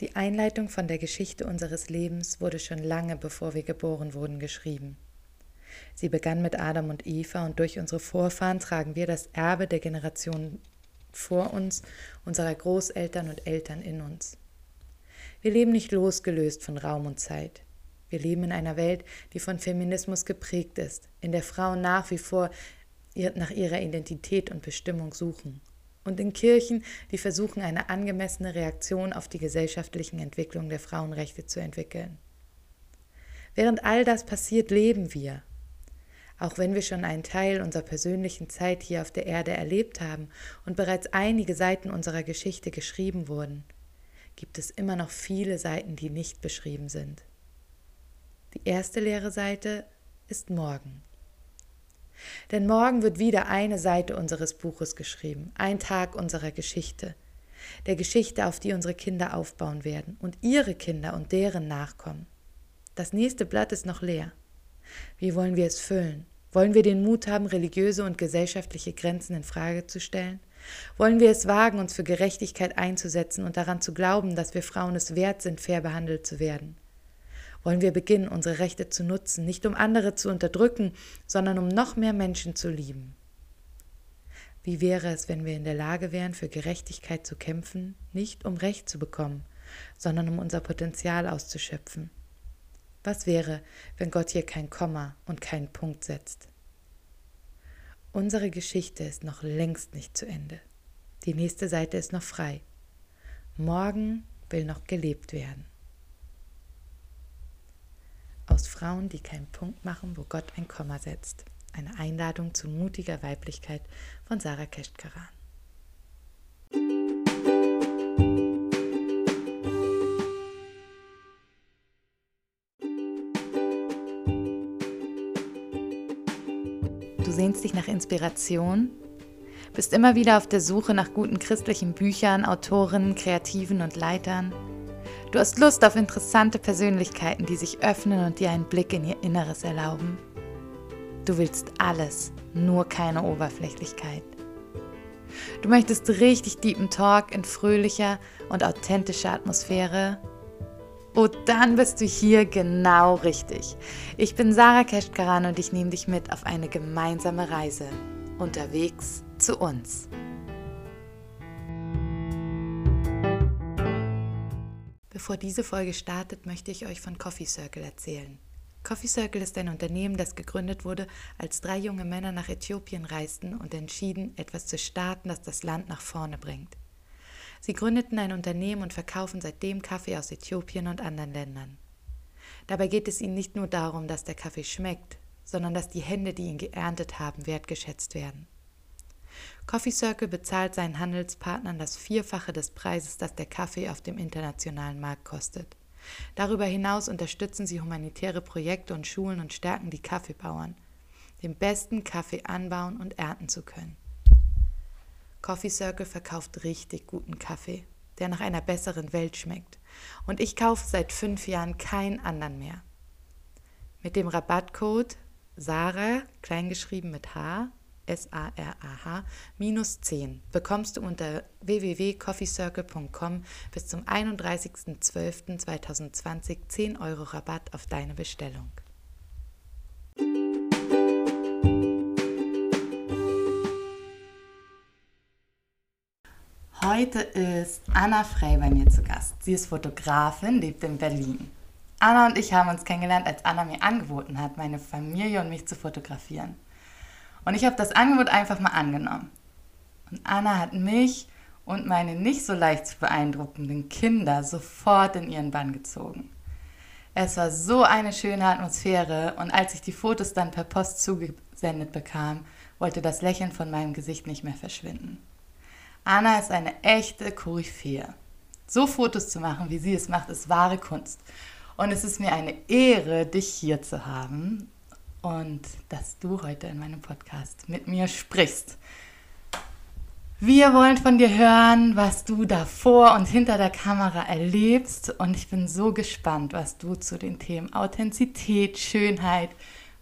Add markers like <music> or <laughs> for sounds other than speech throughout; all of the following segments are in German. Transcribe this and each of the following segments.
Die Einleitung von der Geschichte unseres Lebens wurde schon lange bevor wir geboren wurden geschrieben. Sie begann mit Adam und Eva und durch unsere Vorfahren tragen wir das Erbe der Generationen vor uns, unserer Großeltern und Eltern in uns. Wir leben nicht losgelöst von Raum und Zeit. Wir leben in einer Welt, die von Feminismus geprägt ist, in der Frauen nach wie vor nach ihrer Identität und Bestimmung suchen und in Kirchen, die versuchen, eine angemessene Reaktion auf die gesellschaftlichen Entwicklungen der Frauenrechte zu entwickeln. Während all das passiert, leben wir. Auch wenn wir schon einen Teil unserer persönlichen Zeit hier auf der Erde erlebt haben und bereits einige Seiten unserer Geschichte geschrieben wurden, gibt es immer noch viele Seiten, die nicht beschrieben sind. Die erste leere Seite ist morgen. Denn morgen wird wieder eine Seite unseres Buches geschrieben, ein Tag unserer Geschichte, der Geschichte, auf die unsere Kinder aufbauen werden und ihre Kinder und deren Nachkommen. Das nächste Blatt ist noch leer. Wie wollen wir es füllen? Wollen wir den Mut haben, religiöse und gesellschaftliche Grenzen in Frage zu stellen? Wollen wir es wagen, uns für Gerechtigkeit einzusetzen und daran zu glauben, dass wir Frauen es wert sind, fair behandelt zu werden? Wollen wir beginnen, unsere Rechte zu nutzen, nicht um andere zu unterdrücken, sondern um noch mehr Menschen zu lieben. Wie wäre es, wenn wir in der Lage wären, für Gerechtigkeit zu kämpfen, nicht um Recht zu bekommen, sondern um unser Potenzial auszuschöpfen? Was wäre, wenn Gott hier kein Komma und keinen Punkt setzt? Unsere Geschichte ist noch längst nicht zu Ende. Die nächste Seite ist noch frei. Morgen will noch gelebt werden aus Frauen, die keinen Punkt machen, wo Gott ein Komma setzt. Eine Einladung zu mutiger Weiblichkeit von Sarah Keschtkaran. Du sehnst dich nach Inspiration, bist immer wieder auf der Suche nach guten christlichen Büchern, Autoren, Kreativen und Leitern Du hast Lust auf interessante Persönlichkeiten, die sich öffnen und dir einen Blick in ihr Inneres erlauben. Du willst alles, nur keine Oberflächlichkeit. Du möchtest richtig deepen Talk in fröhlicher und authentischer Atmosphäre. Oh, dann bist du hier genau richtig. Ich bin Sarah Keschkaran und ich nehme dich mit auf eine gemeinsame Reise. Unterwegs zu uns. Bevor diese Folge startet, möchte ich euch von Coffee Circle erzählen. Coffee Circle ist ein Unternehmen, das gegründet wurde, als drei junge Männer nach Äthiopien reisten und entschieden, etwas zu starten, das das Land nach vorne bringt. Sie gründeten ein Unternehmen und verkaufen seitdem Kaffee aus Äthiopien und anderen Ländern. Dabei geht es ihnen nicht nur darum, dass der Kaffee schmeckt, sondern dass die Hände, die ihn geerntet haben, wertgeschätzt werden. Coffee Circle bezahlt seinen Handelspartnern das Vierfache des Preises, das der Kaffee auf dem internationalen Markt kostet. Darüber hinaus unterstützen sie humanitäre Projekte und Schulen und stärken die Kaffeebauern, den besten Kaffee anbauen und ernten zu können. Coffee Circle verkauft richtig guten Kaffee, der nach einer besseren Welt schmeckt. Und ich kaufe seit fünf Jahren keinen anderen mehr. Mit dem Rabattcode SARA, kleingeschrieben mit H, S-A-R-A-H, minus 10 bekommst du unter www.coffeecircle.com bis zum 31.12.2020 10 Euro Rabatt auf deine Bestellung. Heute ist Anna Frey bei mir zu Gast. Sie ist Fotografin, lebt in Berlin. Anna und ich haben uns kennengelernt, als Anna mir angeboten hat, meine Familie und mich zu fotografieren. Und ich habe das Angebot einfach mal angenommen. Und Anna hat mich und meine nicht so leicht zu beeindruckenden Kinder sofort in ihren Bann gezogen. Es war so eine schöne Atmosphäre und als ich die Fotos dann per Post zugesendet bekam, wollte das Lächeln von meinem Gesicht nicht mehr verschwinden. Anna ist eine echte Koryphäe. So Fotos zu machen, wie sie es macht, ist wahre Kunst. Und es ist mir eine Ehre, dich hier zu haben und dass du heute in meinem Podcast mit mir sprichst. Wir wollen von dir hören, was du davor und hinter der Kamera erlebst und ich bin so gespannt, was du zu den Themen Authentizität, Schönheit,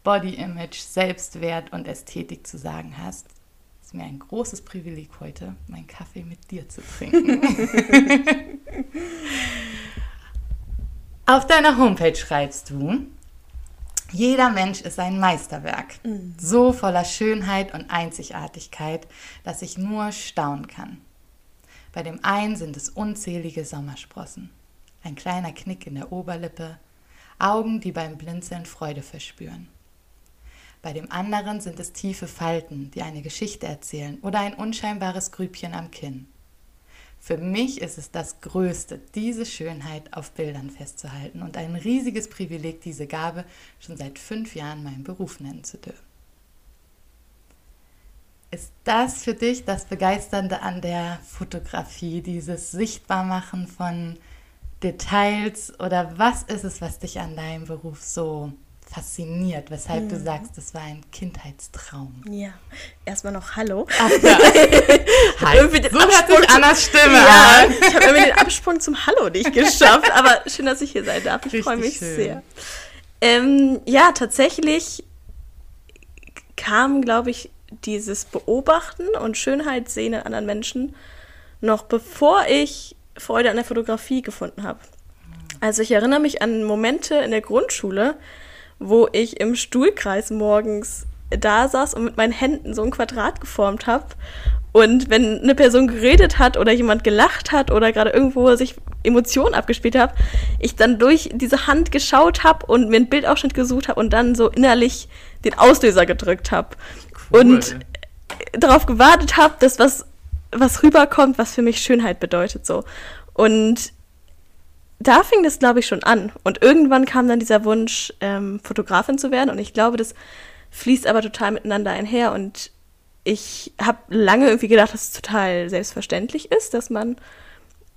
Body Image, Selbstwert und Ästhetik zu sagen hast. Es ist mir ein großes Privileg heute, meinen Kaffee mit dir zu trinken. <laughs> Auf deiner Homepage schreibst du, jeder Mensch ist ein Meisterwerk, mhm. so voller Schönheit und Einzigartigkeit, dass ich nur staunen kann. Bei dem einen sind es unzählige Sommersprossen, ein kleiner Knick in der Oberlippe, Augen, die beim Blinzeln Freude verspüren. Bei dem anderen sind es tiefe Falten, die eine Geschichte erzählen oder ein unscheinbares Grübchen am Kinn. Für mich ist es das Größte, diese Schönheit auf Bildern festzuhalten und ein riesiges Privileg, diese Gabe schon seit fünf Jahren meinen Beruf nennen zu dürfen. Ist das für dich das Begeisternde an der Fotografie, dieses Sichtbarmachen von Details oder was ist es, was dich an deinem Beruf so fasziniert, weshalb mhm. du sagst, das war ein Kindheitstraum. Ja, erstmal noch Hallo. Ach, <laughs> ja. Hi. so hört sich Annas Stimme ja, an. Ich habe irgendwie den Absprung zum Hallo nicht geschafft, aber schön, dass ich hier sein darf. Ich freue mich schön. sehr. Ähm, ja, tatsächlich kam, glaube ich, dieses Beobachten und Schönheit sehen in anderen Menschen noch bevor ich Freude an der Fotografie gefunden habe. Also ich erinnere mich an Momente in der Grundschule, wo ich im Stuhlkreis morgens da saß und mit meinen Händen so ein Quadrat geformt habe. Und wenn eine Person geredet hat oder jemand gelacht hat oder gerade irgendwo sich Emotionen abgespielt hat, ich dann durch diese Hand geschaut habe und mir ein Bildausschnitt gesucht habe und dann so innerlich den Auslöser gedrückt habe. Cool. Und darauf gewartet habe, dass was, was rüberkommt, was für mich Schönheit bedeutet. so. Und da fing das, glaube ich, schon an. Und irgendwann kam dann dieser Wunsch, ähm, Fotografin zu werden. Und ich glaube, das fließt aber total miteinander einher. Und ich habe lange irgendwie gedacht, dass es total selbstverständlich ist, dass man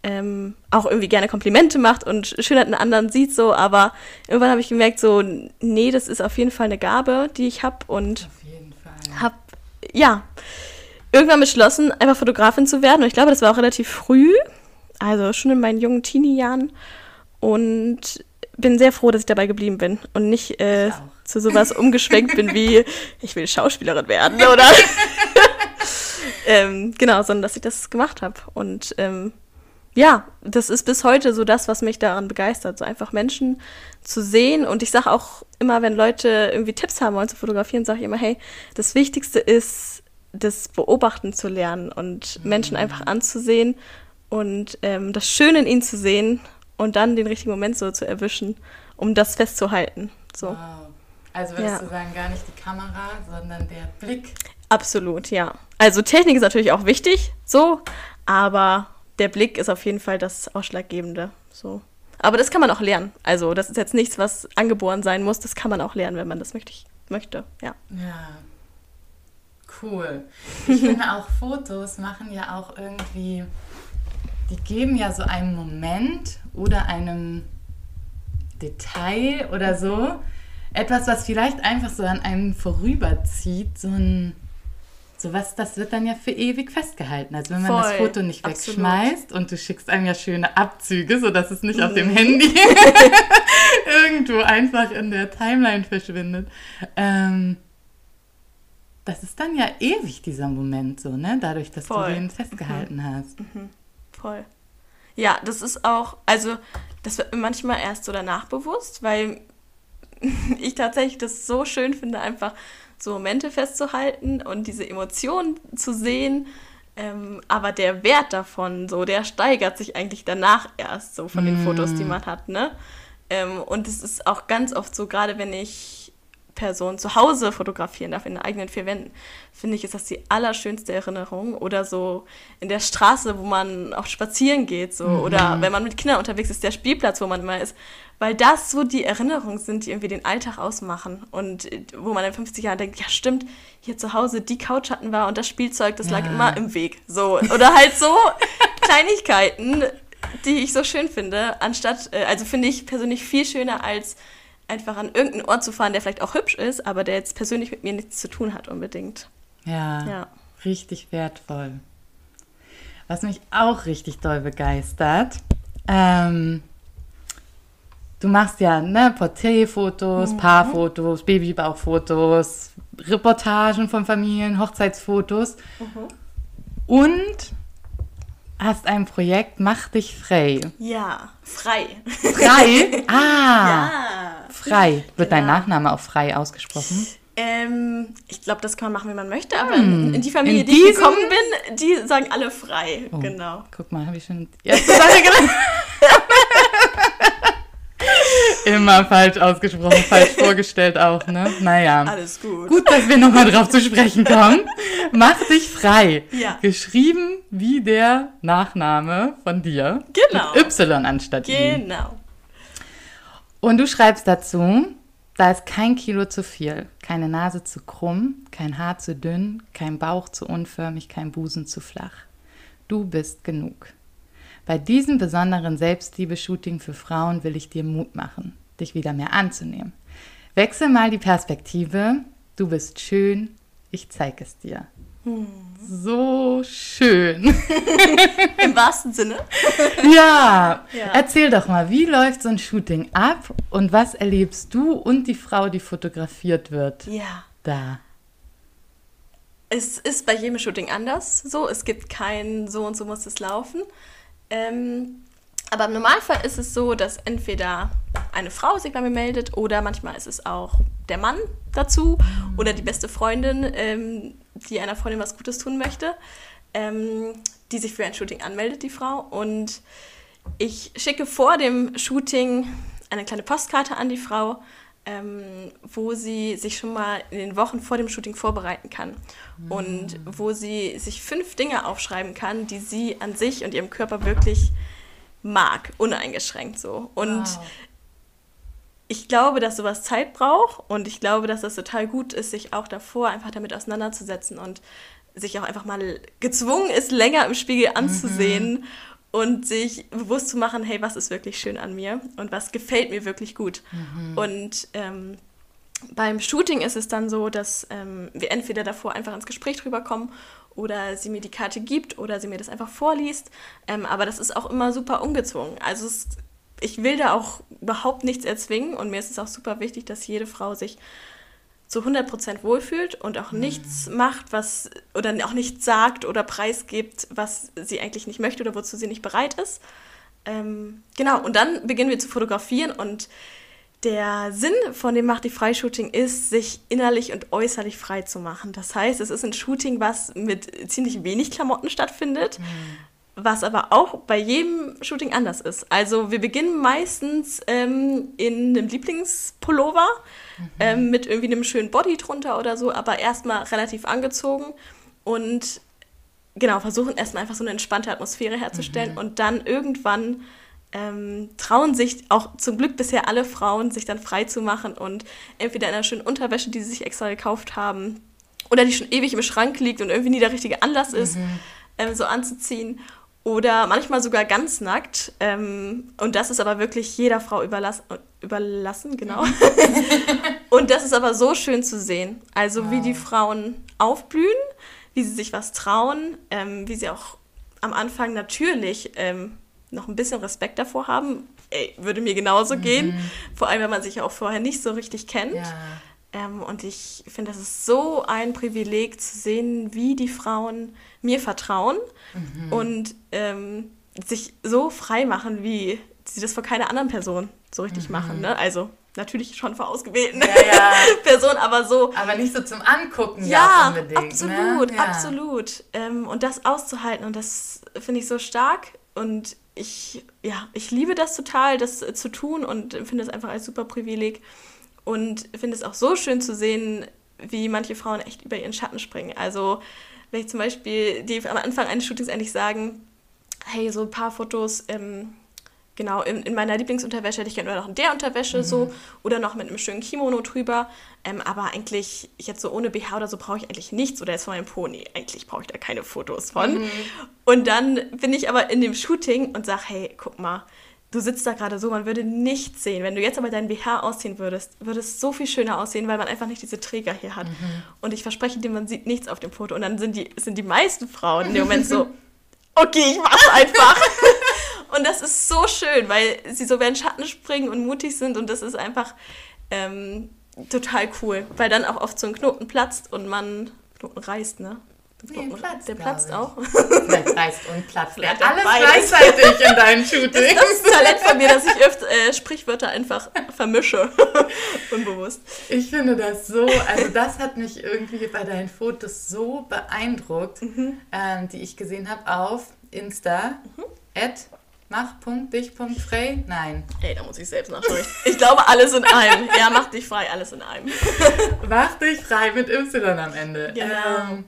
ähm, auch irgendwie gerne Komplimente macht und Schönheit in anderen sieht so. Aber irgendwann habe ich gemerkt, so, nee, das ist auf jeden Fall eine Gabe, die ich habe. Und habe, ja, irgendwann beschlossen, einfach Fotografin zu werden. Und ich glaube, das war auch relativ früh also schon in meinen jungen Teenie-Jahren. Und bin sehr froh, dass ich dabei geblieben bin und nicht äh, zu sowas <laughs> umgeschwenkt bin wie, ich will Schauspielerin werden <laughs> oder <laughs> ähm, genau, sondern dass ich das gemacht habe. Und ähm, ja, das ist bis heute so das, was mich daran begeistert, so einfach Menschen zu sehen. Und ich sage auch immer, wenn Leute irgendwie Tipps haben wollen zu fotografieren, sage ich immer, hey, das Wichtigste ist, das Beobachten zu lernen und mhm. Menschen einfach anzusehen und ähm, das Schöne in ihnen zu sehen und dann den richtigen Moment so zu erwischen, um das festzuhalten. So. Wow. Also würdest ja. du sagen, gar nicht die Kamera, sondern der Blick? Absolut, ja. Also Technik ist natürlich auch wichtig, so, aber der Blick ist auf jeden Fall das Ausschlaggebende. So. Aber das kann man auch lernen. Also das ist jetzt nichts, was angeboren sein muss. Das kann man auch lernen, wenn man das möchte. möchte. Ja. ja. Cool. Ich finde auch Fotos machen ja auch irgendwie die geben ja so einen Moment oder einem Detail oder so etwas, was vielleicht einfach so an einem vorüberzieht, so ein sowas, das wird dann ja für ewig festgehalten. Also wenn man Voll, das Foto nicht absolut. wegschmeißt und du schickst einem ja schöne Abzüge, sodass es nicht mhm. auf dem. Handy <laughs> irgendwo einfach in der Timeline verschwindet. Ähm, das ist dann ja ewig, dieser Moment so, ne? Dadurch, dass Voll. du den festgehalten mhm. hast. Mhm. Voll. Ja, das ist auch, also das wird mir manchmal erst so danach bewusst, weil <laughs> ich tatsächlich das so schön finde, einfach so Momente festzuhalten und diese Emotionen zu sehen. Ähm, aber der Wert davon, so, der steigert sich eigentlich danach erst so von den mm. Fotos, die man hat, ne? Ähm, und es ist auch ganz oft so, gerade wenn ich Person zu Hause fotografieren darf, in den eigenen vier Wänden, finde ich, ist das die allerschönste Erinnerung. Oder so in der Straße, wo man auch spazieren geht, so. Mhm. Oder wenn man mit Kindern unterwegs ist, der Spielplatz, wo man immer ist. Weil das so die Erinnerungen sind, die irgendwie den Alltag ausmachen. Und äh, wo man in 50 Jahren denkt, ja stimmt, hier zu Hause, die Couch hatten wir und das Spielzeug, das ja. lag immer im Weg. So. Oder halt so <laughs> Kleinigkeiten, die ich so schön finde, anstatt, äh, also finde ich persönlich viel schöner als einfach an irgendeinen Ort zu fahren, der vielleicht auch hübsch ist, aber der jetzt persönlich mit mir nichts zu tun hat unbedingt. Ja, ja. richtig wertvoll. Was mich auch richtig doll begeistert, ähm, du machst ja ne, Porträtfotos, mhm. Paarfotos, Babybauchfotos, Reportagen von Familien, Hochzeitsfotos mhm. und hast ein Projekt, mach dich frei. Ja, frei. Frei? <laughs> Ah. ja. Frei. Wird genau. dein Nachname auch frei ausgesprochen? Ähm, ich glaube, das kann man machen, wie man möchte, aber hm. in die Familie, in die ich gekommen bin, die sagen alle frei. Oh, genau. Guck mal, habe ich schon <laughs> genannt. <laughs> Immer falsch ausgesprochen, falsch vorgestellt auch, ne? Naja. Alles gut. Gut, dass wir nochmal drauf zu sprechen kommen. Mach dich frei. Ja. Geschrieben wie der Nachname von dir. Genau. Mit Y anstatt I. Genau. Und du schreibst dazu, da ist kein Kilo zu viel, keine Nase zu krumm, kein Haar zu dünn, kein Bauch zu unförmig, kein Busen zu flach. Du bist genug. Bei diesem besonderen Selbstliebe-Shooting für Frauen will ich dir Mut machen, dich wieder mehr anzunehmen. Wechsel mal die Perspektive. Du bist schön, ich zeig es dir. So schön. <laughs> Im wahrsten Sinne. <laughs> ja. ja. Erzähl doch mal, wie läuft so ein Shooting ab und was erlebst du und die Frau, die fotografiert wird? Ja. Da. Es ist bei jedem Shooting anders so. Es gibt kein so und so muss es laufen. Ähm, aber im Normalfall ist es so, dass entweder eine Frau sich bei mir meldet oder manchmal ist es auch der Mann dazu oder die beste Freundin, ähm, die einer Freundin was Gutes tun möchte, ähm, die sich für ein Shooting anmeldet, die Frau. Und ich schicke vor dem Shooting eine kleine Postkarte an die Frau, ähm, wo sie sich schon mal in den Wochen vor dem Shooting vorbereiten kann mhm. und wo sie sich fünf Dinge aufschreiben kann, die sie an sich und ihrem Körper wirklich mag, uneingeschränkt so. Und wow. ich glaube, dass sowas Zeit braucht und ich glaube, dass das total gut ist, sich auch davor einfach damit auseinanderzusetzen und sich auch einfach mal gezwungen ist, länger im Spiegel anzusehen mhm. und sich bewusst zu machen, hey, was ist wirklich schön an mir und was gefällt mir wirklich gut. Mhm. Und ähm, beim Shooting ist es dann so, dass ähm, wir entweder davor einfach ins Gespräch drüber kommen oder sie mir die Karte gibt oder sie mir das einfach vorliest. Ähm, aber das ist auch immer super ungezwungen. Also es, ich will da auch überhaupt nichts erzwingen und mir ist es auch super wichtig, dass jede Frau sich zu 100% wohlfühlt und auch mhm. nichts macht, was oder auch nichts sagt oder preisgibt, was sie eigentlich nicht möchte oder wozu sie nicht bereit ist. Ähm, genau, und dann beginnen wir zu fotografieren und der Sinn von dem Macht die Freishooting ist, sich innerlich und äußerlich frei zu machen. Das heißt, es ist ein Shooting, was mit ziemlich wenig Klamotten stattfindet, mhm. was aber auch bei jedem Shooting anders ist. Also wir beginnen meistens ähm, in einem Lieblingspullover mhm. ähm, mit irgendwie einem schönen Body drunter oder so, aber erstmal relativ angezogen und genau, versuchen erstmal einfach so eine entspannte Atmosphäre herzustellen mhm. und dann irgendwann ähm, trauen sich auch zum Glück bisher alle Frauen, sich dann frei zu machen und entweder in einer schönen Unterwäsche, die sie sich extra gekauft haben, oder die schon ewig im Schrank liegt und irgendwie nie der richtige Anlass ist, mhm. ähm, so anzuziehen. Oder manchmal sogar ganz nackt. Ähm, und das ist aber wirklich jeder Frau überlass überlassen, genau. <laughs> und das ist aber so schön zu sehen. Also wow. wie die Frauen aufblühen, wie sie sich was trauen, ähm, wie sie auch am Anfang natürlich ähm, noch ein bisschen Respekt davor haben. Ey, würde mir genauso mhm. gehen. Vor allem, wenn man sich ja auch vorher nicht so richtig kennt. Ja. Ähm, und ich finde, das ist so ein Privileg zu sehen, wie die Frauen mir vertrauen mhm. und ähm, sich so frei machen, wie sie das vor keiner anderen Person so richtig mhm. machen. Ne? Also natürlich schon vor ausgewählten ja, ja. <laughs> Personen, aber so. Aber nicht so zum Angucken, ja, ja unbedingt. Absolut, ne? absolut. Ähm, und das auszuhalten und das finde ich so stark. Und ich, ja, ich liebe das total, das zu tun und finde es einfach als super Privileg. Und finde es auch so schön zu sehen, wie manche Frauen echt über ihren Schatten springen. Also, wenn ich zum Beispiel, die am Anfang eines Shootings eigentlich sagen, hey, so ein paar Fotos, ähm, genau, in, in meiner Lieblingsunterwäsche hätte ich gerne noch in der Unterwäsche mhm. so oder noch mit einem schönen Kimono drüber. Ähm, aber eigentlich, jetzt so ohne BH oder so brauche ich eigentlich nichts oder jetzt von meinem Pony. Eigentlich brauche ich da keine Fotos von. Mhm. Und dann bin ich aber in dem Shooting und sage, hey, guck mal, du sitzt da gerade so, man würde nichts sehen. Wenn du jetzt aber deinen BH ausziehen würdest, würde es so viel schöner aussehen, weil man einfach nicht diese Träger hier hat. Mhm. Und ich verspreche dir, man sieht nichts auf dem Foto. Und dann sind die, sind die meisten Frauen in dem Moment so, <laughs> okay, ich mach's einfach. <laughs> Und das ist so schön, weil sie so über den Schatten springen und mutig sind und das ist einfach ähm, total cool, weil dann auch oft so ein Knoten platzt und man Knoten reißt, ne? Nee, platzt, der platzt auch. Vielleicht reißt und platzt. Vielleicht alles gleichzeitig in deinen Shootings. Das ist das Talent von mir, dass ich öfter äh, Sprichwörter einfach vermische. <laughs> Unbewusst. Ich finde das so, also das hat mich irgendwie bei deinen Fotos so beeindruckt, mhm. ähm, die ich gesehen habe auf Insta. Mhm. Mach.dich.frei? Nein. Ey, da muss ich selbst nachschauen. Ich glaube, alles in einem. Ja, mach dich frei, alles in einem. <laughs> mach dich frei mit Y am Ende. Genau. Ähm,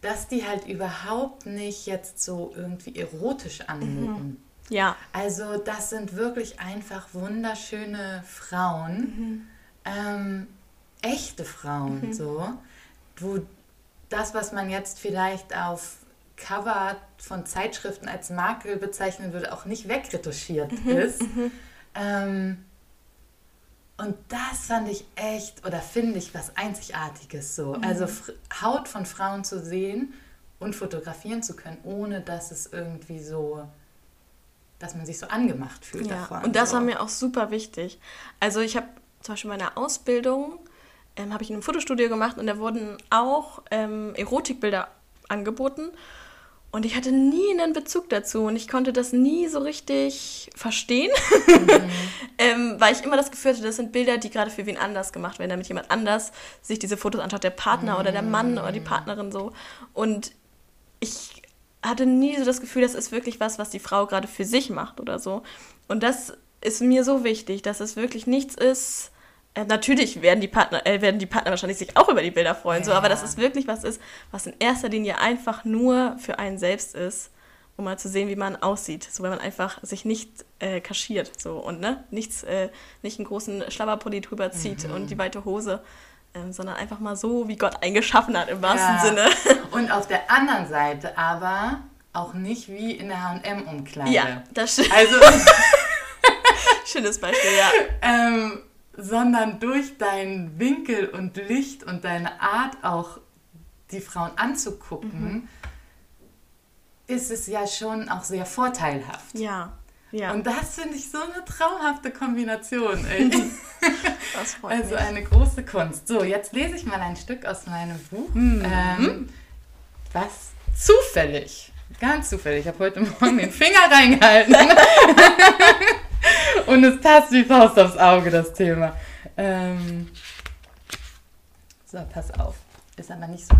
dass die halt überhaupt nicht jetzt so irgendwie erotisch anmuten. Mhm. Ja. Also das sind wirklich einfach wunderschöne Frauen, mhm. ähm, echte Frauen, mhm. so, wo das, was man jetzt vielleicht auf Cover von Zeitschriften als Makel bezeichnen würde, auch nicht wegretuschiert mhm. ist. Mhm. Ähm, und das fand ich echt oder finde ich was Einzigartiges so. Mhm. Also Haut von Frauen zu sehen und fotografieren zu können, ohne dass es irgendwie so, dass man sich so angemacht fühlt ja. davon. Und das so. war mir auch super wichtig. Also ich habe zum Beispiel meine Ausbildung, ähm, habe ich in einem Fotostudio gemacht und da wurden auch ähm, Erotikbilder angeboten. Und ich hatte nie einen Bezug dazu und ich konnte das nie so richtig verstehen, mhm. <laughs> ähm, weil ich immer das Gefühl hatte, das sind Bilder, die gerade für wen anders gemacht werden, damit jemand anders sich diese Fotos anschaut, der Partner mhm. oder der Mann oder die Partnerin so. Und ich hatte nie so das Gefühl, das ist wirklich was, was die Frau gerade für sich macht oder so. Und das ist mir so wichtig, dass es wirklich nichts ist, natürlich werden die Partner, äh, werden die Partner wahrscheinlich sich auch über die Bilder freuen, ja. so, aber dass es wirklich was ist, was in erster Linie einfach nur für einen selbst ist, um mal zu sehen, wie man aussieht. So, wenn man einfach sich nicht äh, kaschiert, so und ne, nichts, äh, nicht einen großen Schlabberpulli drüber zieht mhm. und die weite Hose. Ähm, sondern einfach mal so, wie Gott eingeschaffen hat, im wahrsten ja. Sinne. <laughs> Und auf der anderen Seite aber auch nicht wie in der H&M-Umkleide. Ja, das stimmt. Also, <laughs> Schönes Beispiel, ja. <laughs> Ähm, sondern durch deinen Winkel und Licht und deine Art auch die Frauen anzugucken, mhm. ist es ja schon auch sehr vorteilhaft. Ja. Ja. Und das finde ich so eine traumhafte Kombination. <laughs> Das freut also mich. eine große Kunst. So, jetzt lese ich mal ein Stück aus meinem Buch. Mhm. Ähm, was zufällig, ganz zufällig, ich habe heute Morgen den Finger reingehalten. <laughs> Und es passt wie Faust aufs Auge, das Thema. Ähm so, pass auf. Ist aber nicht so.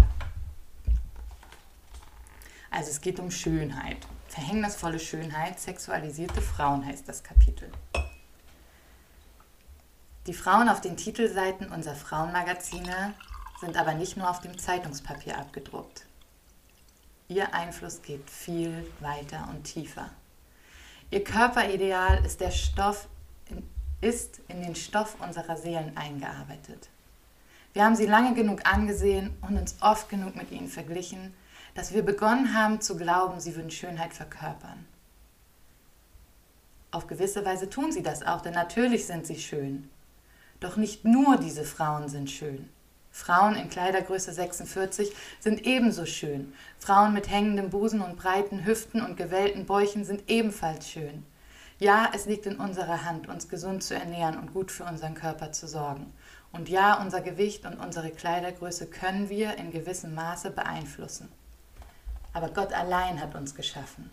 Also es geht um Schönheit. Verhängnisvolle Schönheit, sexualisierte Frauen heißt das Kapitel. Die Frauen auf den Titelseiten unserer Frauenmagazine sind aber nicht nur auf dem Zeitungspapier abgedruckt. Ihr Einfluss geht viel weiter und tiefer. Ihr Körperideal ist der Stoff, ist in den Stoff unserer Seelen eingearbeitet. Wir haben sie lange genug angesehen und uns oft genug mit ihnen verglichen, dass wir begonnen haben zu glauben, sie würden Schönheit verkörpern. Auf gewisse Weise tun sie das auch, denn natürlich sind sie schön. Doch nicht nur diese Frauen sind schön. Frauen in Kleidergröße 46 sind ebenso schön. Frauen mit hängendem Busen und breiten Hüften und gewellten Bäuchen sind ebenfalls schön. Ja, es liegt in unserer Hand, uns gesund zu ernähren und gut für unseren Körper zu sorgen. Und ja, unser Gewicht und unsere Kleidergröße können wir in gewissem Maße beeinflussen. Aber Gott allein hat uns geschaffen.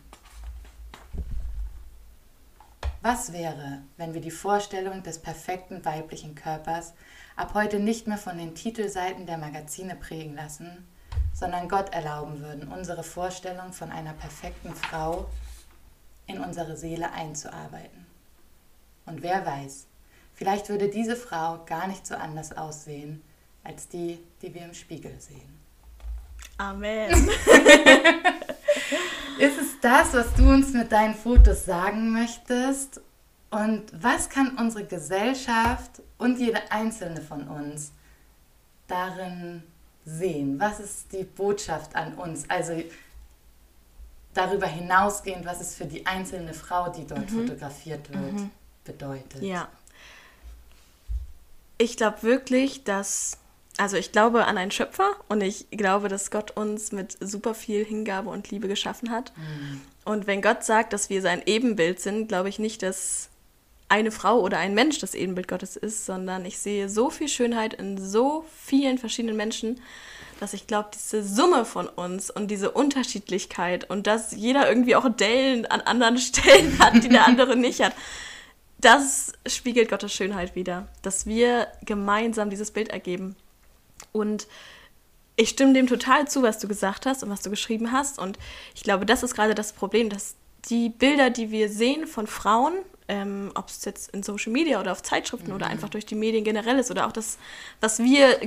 Was wäre, wenn wir die Vorstellung des perfekten weiblichen Körpers ab heute nicht mehr von den Titelseiten der Magazine prägen lassen, sondern Gott erlauben würden, unsere Vorstellung von einer perfekten Frau in unsere Seele einzuarbeiten. Und wer weiß, vielleicht würde diese Frau gar nicht so anders aussehen als die, die wir im Spiegel sehen. Amen. <laughs> Ist es das, was du uns mit deinen Fotos sagen möchtest? Und was kann unsere Gesellschaft und jede einzelne von uns darin sehen? Was ist die Botschaft an uns? Also darüber hinausgehend, was es für die einzelne Frau, die dort mhm. fotografiert wird, mhm. bedeutet. Ja. Ich glaube wirklich, dass, also ich glaube an einen Schöpfer und ich glaube, dass Gott uns mit super viel Hingabe und Liebe geschaffen hat. Mhm. Und wenn Gott sagt, dass wir sein Ebenbild sind, glaube ich nicht, dass eine Frau oder ein Mensch das Ebenbild Gottes ist, sondern ich sehe so viel Schönheit in so vielen verschiedenen Menschen, dass ich glaube, diese Summe von uns und diese Unterschiedlichkeit und dass jeder irgendwie auch Dellen an anderen <laughs> Stellen hat, die der andere nicht hat, das spiegelt Gottes Schönheit wieder, dass wir gemeinsam dieses Bild ergeben. Und ich stimme dem total zu, was du gesagt hast und was du geschrieben hast. Und ich glaube, das ist gerade das Problem, dass die Bilder, die wir sehen von Frauen, ähm, ob es jetzt in Social Media oder auf Zeitschriften mhm. oder einfach durch die Medien generell ist oder auch das, was wir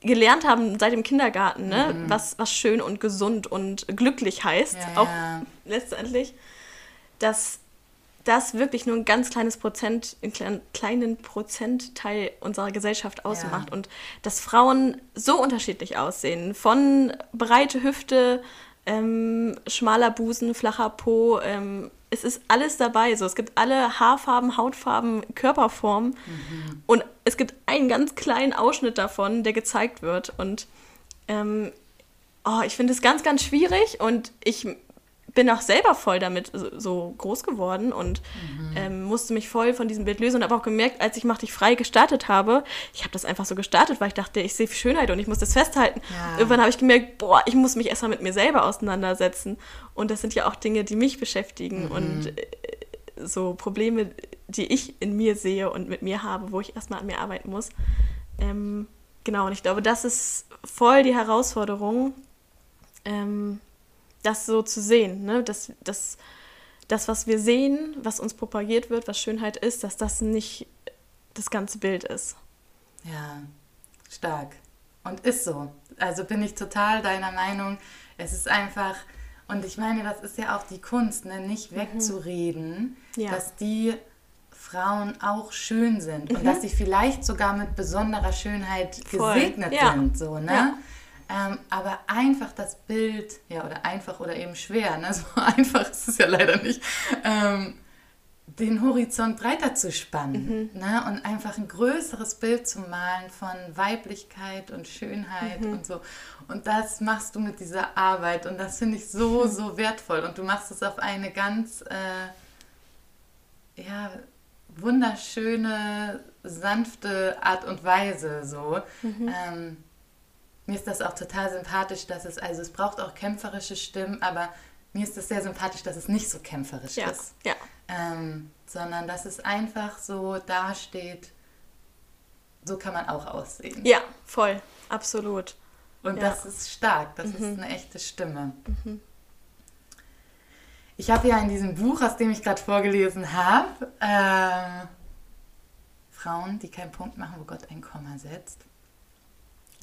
gelernt haben seit dem Kindergarten, ne? Mhm. was, was schön und gesund und glücklich heißt, ja, auch ja. letztendlich, dass das wirklich nur ein ganz kleines Prozent, einen kleinen Prozentteil unserer Gesellschaft ausmacht ja. und dass Frauen so unterschiedlich aussehen, von breite Hüfte, ähm, schmaler Busen, flacher Po, ähm, es ist alles dabei. So, es gibt alle Haarfarben, Hautfarben, Körperformen. Mhm. Und es gibt einen ganz kleinen Ausschnitt davon, der gezeigt wird. Und ähm, oh, ich finde es ganz, ganz schwierig. Und ich bin auch selber voll damit so groß geworden und mhm. ähm, musste mich voll von diesem Bild lösen und habe auch gemerkt, als ich Mach dich frei gestartet habe, ich habe das einfach so gestartet, weil ich dachte, ich sehe Schönheit und ich muss das festhalten. Ja. Irgendwann habe ich gemerkt, boah, ich muss mich erstmal mit mir selber auseinandersetzen und das sind ja auch Dinge, die mich beschäftigen mhm. und äh, so Probleme, die ich in mir sehe und mit mir habe, wo ich erstmal an mir arbeiten muss. Ähm, genau, und ich glaube, das ist voll die Herausforderung. Ähm, das so zu sehen, ne? dass, dass das, was wir sehen, was uns propagiert wird, was Schönheit ist, dass das nicht das ganze Bild ist. Ja, stark. Und ist so. Also bin ich total deiner Meinung. Es ist einfach, und ich meine, das ist ja auch die Kunst, ne? nicht mhm. wegzureden, mhm. ja. dass die Frauen auch schön sind mhm. und dass sie vielleicht sogar mit besonderer Schönheit Voll. gesegnet ja. sind. So, ne? Ja. Ähm, aber einfach das Bild, ja, oder einfach oder eben schwer, ne? <laughs> so einfach ist es ja leider nicht, ähm, den Horizont breiter zu spannen mhm. ne? und einfach ein größeres Bild zu malen von Weiblichkeit und Schönheit mhm. und so. Und das machst du mit dieser Arbeit und das finde ich so, <laughs> so wertvoll. Und du machst es auf eine ganz, äh, ja, wunderschöne, sanfte Art und Weise so. Mhm. Ähm, mir ist das auch total sympathisch, dass es, also es braucht auch kämpferische Stimmen, aber mir ist es sehr sympathisch, dass es nicht so kämpferisch ja. ist. Ja. Ähm, sondern dass es einfach so dasteht, so kann man auch aussehen. Ja, voll, absolut. Und ja. das ist stark, das mhm. ist eine echte Stimme. Mhm. Ich habe ja in diesem Buch, aus dem ich gerade vorgelesen habe, äh, Frauen, die keinen Punkt machen, wo Gott ein Komma setzt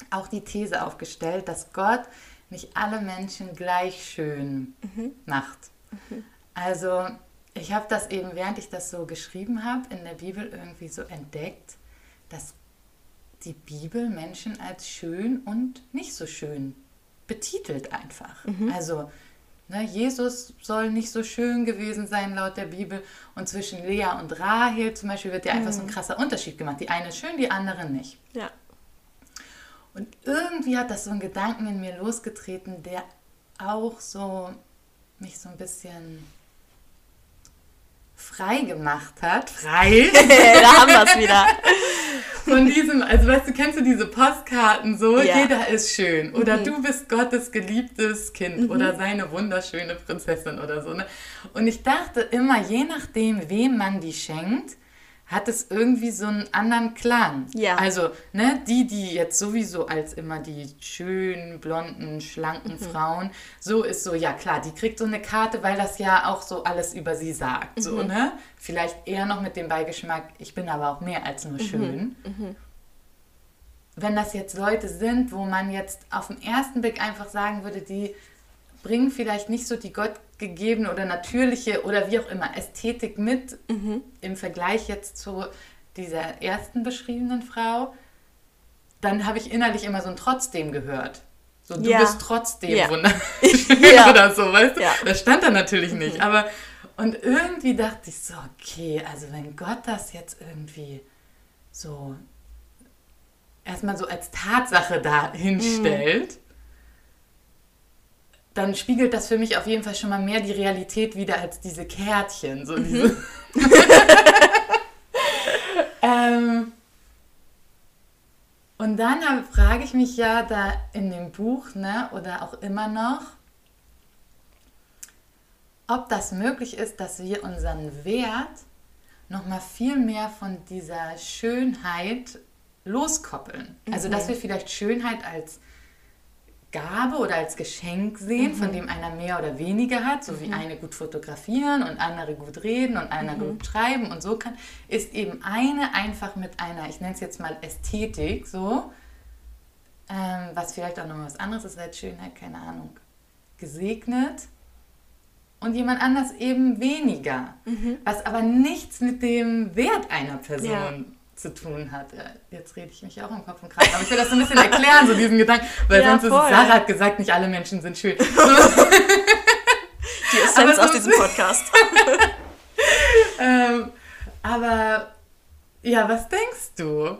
auch die These aufgestellt, dass Gott nicht alle Menschen gleich schön mhm. macht. Mhm. Also ich habe das eben, während ich das so geschrieben habe, in der Bibel irgendwie so entdeckt, dass die Bibel Menschen als schön und nicht so schön betitelt einfach. Mhm. Also ne, Jesus soll nicht so schön gewesen sein laut der Bibel und zwischen Lea und Rahel zum Beispiel wird ja einfach so ein mhm. krasser Unterschied gemacht. Die eine ist schön, die andere nicht. Ja. Und irgendwie hat das so einen Gedanken in mir losgetreten, der auch so mich so ein bisschen frei gemacht hat. Frei? <laughs> da haben wir es wieder. Von diesem, also weißt du, kennst du diese Postkarten so? Ja. Jeder ist schön. Oder mhm. du bist Gottes geliebtes Kind mhm. oder seine wunderschöne Prinzessin oder so. Ne? Und ich dachte immer, je nachdem, wem man die schenkt, hat es irgendwie so einen anderen Klang. Ja. Also, ne, die, die jetzt sowieso als immer die schönen, blonden, schlanken mhm. Frauen, so ist so, ja klar, die kriegt so eine Karte, weil das ja auch so alles über sie sagt. Mhm. So, ne? Vielleicht eher noch mit dem Beigeschmack, ich bin aber auch mehr als nur mhm. schön. Mhm. Wenn das jetzt Leute sind, wo man jetzt auf den ersten Blick einfach sagen würde, die bringen vielleicht nicht so die gottgegebene oder natürliche oder wie auch immer Ästhetik mit mhm. im Vergleich jetzt zu dieser ersten beschriebenen Frau, dann habe ich innerlich immer so ein Trotzdem gehört. So, du ja. bist trotzdem ja. wunderschön <laughs> <laughs> ja. oder so, weißt du? Ja. Das stand da natürlich nicht. Mhm. Aber und irgendwie dachte ich so, okay, also wenn Gott das jetzt irgendwie so erstmal so als Tatsache da hinstellt, mhm dann spiegelt das für mich auf jeden Fall schon mal mehr die Realität wieder als diese Kärtchen. So mhm. diese <laughs> Ähm, und dann frage ich mich ja da in dem Buch, ne, oder auch immer noch, ob das möglich ist, dass wir unseren Wert noch mal viel mehr von dieser Schönheit loskoppeln. Mhm. Also, dass mhm. wir vielleicht Schönheit als Gabe oder als Geschenk sehen, mhm. von dem einer mehr oder weniger hat, so wie mhm. eine gut fotografieren und andere gut reden und einer mhm. gut schreiben und so kann, ist eben eine einfach mit einer, ich nenne es jetzt mal Ästhetik, so, ähm, was vielleicht auch noch was anderes ist als Schönheit, keine Ahnung, gesegnet und jemand anders eben weniger, mhm. was aber nichts mit dem Wert einer Person ja zu tun hat. Ja, jetzt rede ich mich auch im Kopf und Kragen, aber ich will das so ein bisschen erklären, so diesen Gedanken, weil ja, sonst ist Sarah hat gesagt, nicht alle Menschen sind schön. <laughs> Die Essenz aus diesem Podcast. <laughs> ähm, aber ja, was denkst du?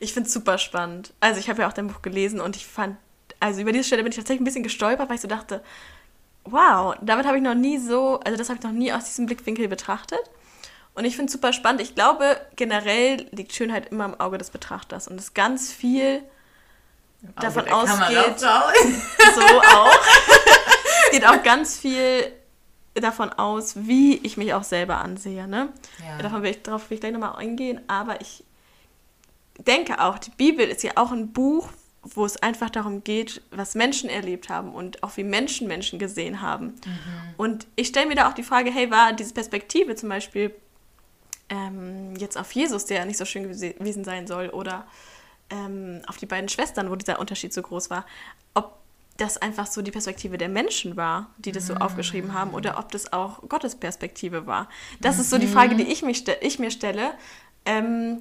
Ich finde es super spannend. Also ich habe ja auch dein Buch gelesen und ich fand, also über diese Stelle bin ich tatsächlich ein bisschen gestolpert, weil ich so dachte, wow, damit habe ich noch nie so, also das habe ich noch nie aus diesem Blickwinkel betrachtet. Und ich finde es super spannend. Ich glaube, generell liegt Schönheit immer im Auge des Betrachters und es ganz viel davon ausgeht. <laughs> so auch. es geht auch ganz viel davon aus, wie ich mich auch selber ansehe. Ne? Ja. Davon will ich, darauf will ich gleich nochmal eingehen, aber ich denke auch, die Bibel ist ja auch ein Buch, wo es einfach darum geht, was Menschen erlebt haben und auch wie Menschen Menschen gesehen haben. Mhm. Und ich stelle mir da auch die Frage, hey, war diese Perspektive zum Beispiel ähm, jetzt auf Jesus, der nicht so schön gewesen sein soll, oder ähm, auf die beiden Schwestern, wo dieser Unterschied so groß war, ob das einfach so die Perspektive der Menschen war, die das so mhm. aufgeschrieben haben, oder ob das auch Gottes Perspektive war. Das mhm. ist so die Frage, die ich, mich ich mir stelle. Ähm,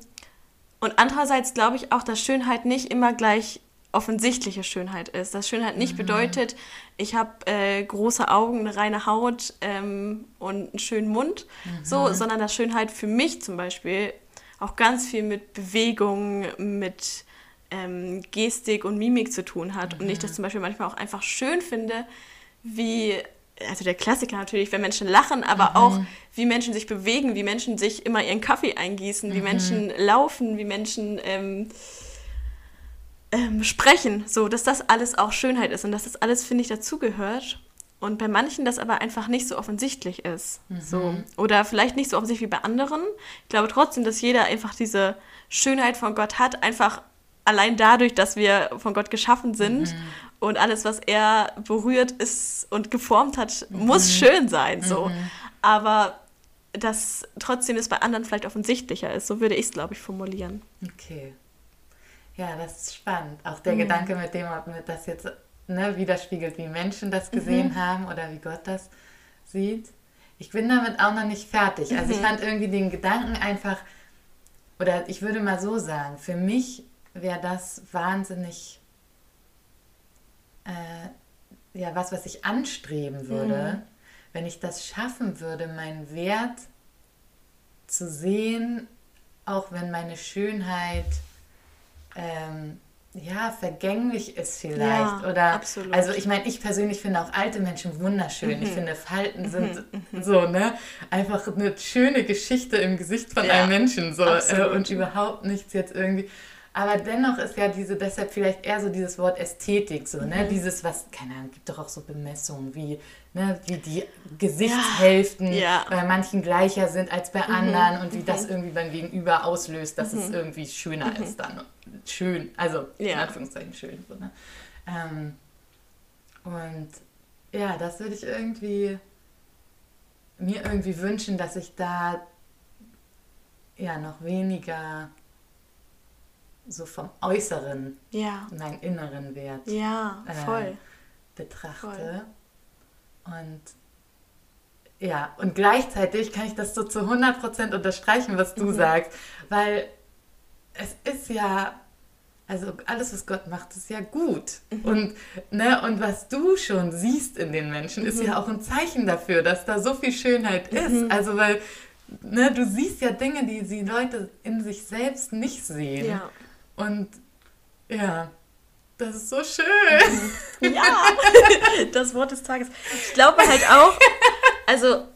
und andererseits glaube ich auch, dass Schönheit nicht immer gleich offensichtliche Schönheit ist. Dass Schönheit nicht mhm. bedeutet, ich habe äh, große Augen, eine reine Haut ähm, und einen schönen Mund, mhm. so, sondern dass Schönheit für mich zum Beispiel auch ganz viel mit Bewegung, mit ähm, Gestik und Mimik zu tun hat. Mhm. Und ich das zum Beispiel manchmal auch einfach schön finde, wie, also der Klassiker natürlich, wenn Menschen lachen, aber mhm. auch wie Menschen sich bewegen, wie Menschen sich immer ihren Kaffee eingießen, wie mhm. Menschen laufen, wie Menschen... Ähm, ähm, sprechen, so dass das alles auch Schönheit ist und dass das alles, finde ich, dazugehört. Und bei manchen das aber einfach nicht so offensichtlich ist. Mhm. So. Oder vielleicht nicht so offensichtlich wie bei anderen. Ich glaube trotzdem, dass jeder einfach diese Schönheit von Gott hat, einfach allein dadurch, dass wir von Gott geschaffen sind. Mhm. Und alles, was er berührt ist und geformt hat, mhm. muss schön sein. So. Mhm. Aber dass trotzdem es bei anderen vielleicht offensichtlicher ist. So würde ich es, glaube ich, formulieren. Okay. Ja, das ist spannend. Auch der mhm. Gedanke, mit dem man das jetzt ne, widerspiegelt, wie Menschen das gesehen mhm. haben oder wie Gott das sieht. Ich bin damit auch noch nicht fertig. Also ich mhm. fand irgendwie den Gedanken einfach, oder ich würde mal so sagen, für mich wäre das wahnsinnig, äh, ja, was, was ich anstreben würde, mhm. wenn ich das schaffen würde, meinen Wert zu sehen, auch wenn meine Schönheit ähm, ja, vergänglich ist vielleicht. Ja, oder absolut. also ich meine, ich persönlich finde auch alte Menschen wunderschön. Mhm. Ich finde, Falten mhm. sind mhm. so, ne? Einfach eine schöne Geschichte im Gesicht von ja, einem Menschen. So äh, und überhaupt nichts jetzt irgendwie. Aber dennoch ist ja diese, deshalb vielleicht eher so dieses Wort Ästhetik, so, ne? Mhm. Dieses, was, keine Ahnung, gibt doch auch so Bemessungen, wie, ne, wie die Gesichtshälften ja. bei manchen gleicher sind als bei mhm. anderen und wie das mhm. irgendwie beim Gegenüber auslöst, dass es irgendwie schöner ist dann schön, also ja. in Anführungszeichen schön. So, ne? ähm, und ja, das würde ich irgendwie mir irgendwie wünschen, dass ich da ja noch weniger so vom Äußeren ja. meinen inneren Wert ja, äh, betrachte. Voll. Und ja, und gleichzeitig kann ich das so zu 100% unterstreichen, was du mhm. sagst, weil es ist ja also alles, was Gott macht, ist ja gut. Mhm. Und, ne, und was du schon siehst in den Menschen, ist mhm. ja auch ein Zeichen dafür, dass da so viel Schönheit ist. Mhm. Also weil ne, du siehst ja Dinge, die die Leute in sich selbst nicht sehen. Ja. Und ja, das ist so schön. <laughs> Ja, <laughs> das Wort des Tages. Ich glaube halt auch, also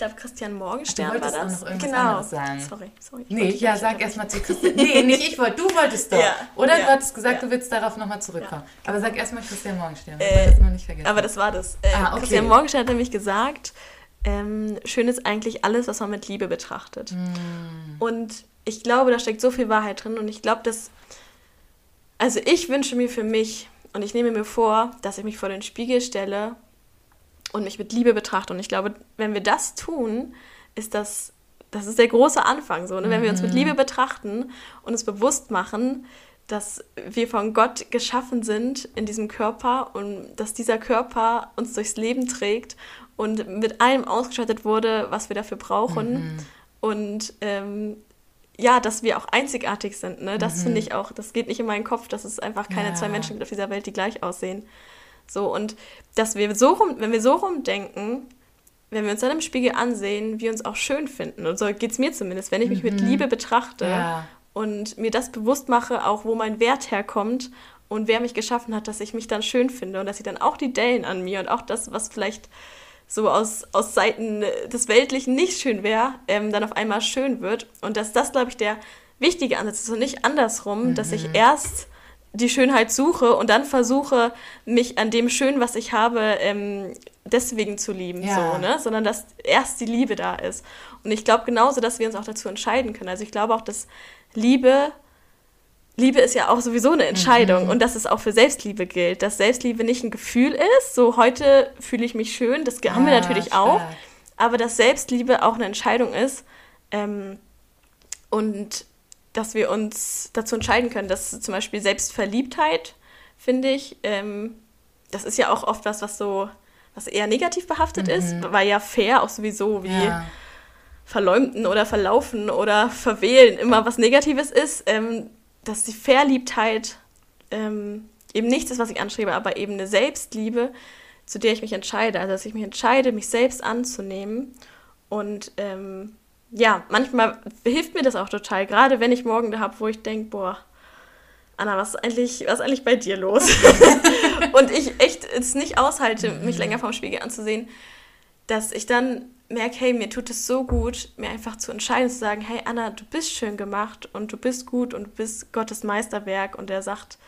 glaube, Christian Morgenstern du war das. Genau. Sorry, sorry. Nee, ja, sag erstmal zu Christian. Nee, <laughs> nicht ich wollte, du wolltest doch. Ja. Oder ja. du hattest gesagt, ja. du willst darauf nochmal zurückkommen. Aber sag erstmal Christian Morgenstern. Äh, das noch nicht vergessen. Aber das war das. Äh, ah, okay. Christian Morgenstern hat nämlich gesagt, ähm, schön ist eigentlich alles, was man mit Liebe betrachtet. Mm. Und ich glaube, da steckt so viel Wahrheit drin und ich glaube, dass, also ich wünsche mir für mich und ich nehme mir vor, dass ich mich vor den Spiegel stelle und mich mit Liebe betrachte. Und ich glaube, wenn wir das tun, ist das, das ist der große Anfang. So, ne? Wenn wir uns mit mhm. Liebe betrachten und uns bewusst machen, dass wir von Gott geschaffen sind in diesem Körper und dass dieser Körper uns durchs Leben trägt und mit allem ausgestattet wurde, was wir dafür brauchen. Mhm. Und ähm, ja, dass wir auch einzigartig sind. Ne? Das mhm. finde ich auch, das geht nicht in meinen Kopf, dass es einfach keine ja. zwei Menschen gibt auf dieser Welt, die gleich aussehen. So, und dass wir so rum, wenn wir so rumdenken, wenn wir uns dann im Spiegel ansehen, wir uns auch schön finden. Und so geht es mir zumindest, wenn ich mich mhm. mit Liebe betrachte ja. und mir das bewusst mache, auch wo mein Wert herkommt und wer mich geschaffen hat, dass ich mich dann schön finde und dass ich dann auch die Dellen an mir und auch das, was vielleicht so aus, aus Seiten des Weltlichen nicht schön wäre, ähm, dann auf einmal schön wird. Und dass das, glaube ich, der wichtige Ansatz ist und nicht andersrum, mhm. dass ich mhm. erst die Schönheit suche und dann versuche, mich an dem Schönen, was ich habe, ähm, deswegen zu lieben, ja. so, ne? sondern dass erst die Liebe da ist. Und ich glaube genauso, dass wir uns auch dazu entscheiden können. Also ich glaube auch, dass Liebe Liebe ist ja auch sowieso eine Entscheidung mhm. und dass es auch für Selbstliebe gilt, dass Selbstliebe nicht ein Gefühl ist, so heute fühle ich mich schön, das haben wir natürlich stark. auch, aber dass Selbstliebe auch eine Entscheidung ist ähm, und dass wir uns dazu entscheiden können, dass zum Beispiel Selbstverliebtheit, finde ich, ähm, das ist ja auch oft was, was so, was eher negativ behaftet mhm. ist, weil ja fair auch sowieso wie ja. verleumden oder verlaufen oder verwählen immer was Negatives ist. Ähm, dass die Verliebtheit ähm, eben nichts ist, was ich anstrebe, aber eben eine Selbstliebe, zu der ich mich entscheide. Also dass ich mich entscheide, mich selbst anzunehmen. Und ähm, ja, manchmal hilft mir das auch total, gerade wenn ich morgen da habe, wo ich denke, boah, Anna, was ist eigentlich, was ist eigentlich bei dir los? <laughs> und ich echt es nicht aushalte, mich länger vorm Spiegel anzusehen, dass ich dann merke, hey, mir tut es so gut, mir einfach zu entscheiden, zu sagen, hey Anna, du bist schön gemacht und du bist gut und du bist Gottes Meisterwerk und er sagt,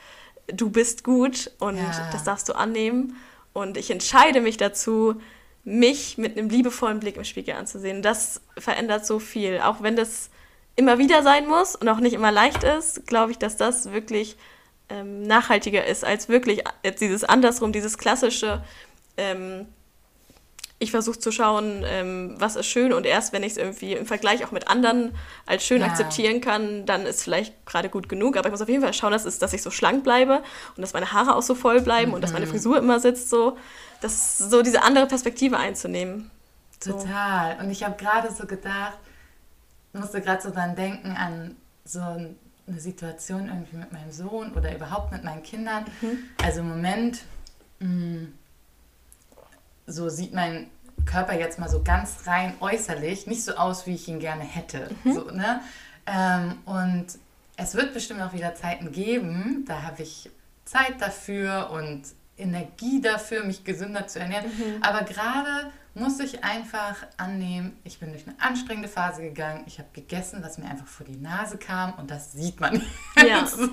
du bist gut und ja. das darfst du annehmen. Und ich entscheide mich dazu, mich mit einem liebevollen Blick im Spiegel anzusehen. Das verändert so viel. Auch wenn das immer wieder sein muss und auch nicht immer leicht ist, glaube ich, dass das wirklich ähm, nachhaltiger ist als wirklich jetzt dieses andersrum, dieses klassische, ähm, ich versuche zu schauen, ähm, was ist schön und erst wenn ich es irgendwie im Vergleich auch mit anderen als schön ja. akzeptieren kann, dann ist vielleicht gerade gut genug. Aber ich muss auf jeden Fall schauen, dass, es, dass ich so schlank bleibe und dass meine Haare auch so voll bleiben mhm. und dass meine mhm. Frisur immer sitzt so. Das so diese andere Perspektive einzunehmen. So. Total. Und ich habe gerade so gedacht, musste gerade so dann denken an so eine Situation irgendwie mit meinem Sohn oder überhaupt mit meinen Kindern. Mhm. Also im Moment mh, mm, so sieht mein Körper jetzt mal so ganz rein äußerlich nicht so aus, wie ich ihn gerne hätte. Mhm. So, ne? Ähm, und es wird bestimmt auch wieder Zeiten geben, da habe ich Zeit dafür und Energie dafür, mich gesünder zu ernähren. Mhm. Aber gerade muss ich einfach annehmen, ich bin durch eine anstrengende Phase gegangen, ich habe gegessen, was mir einfach vor die Nase kam und das sieht man <laughs> ja. so.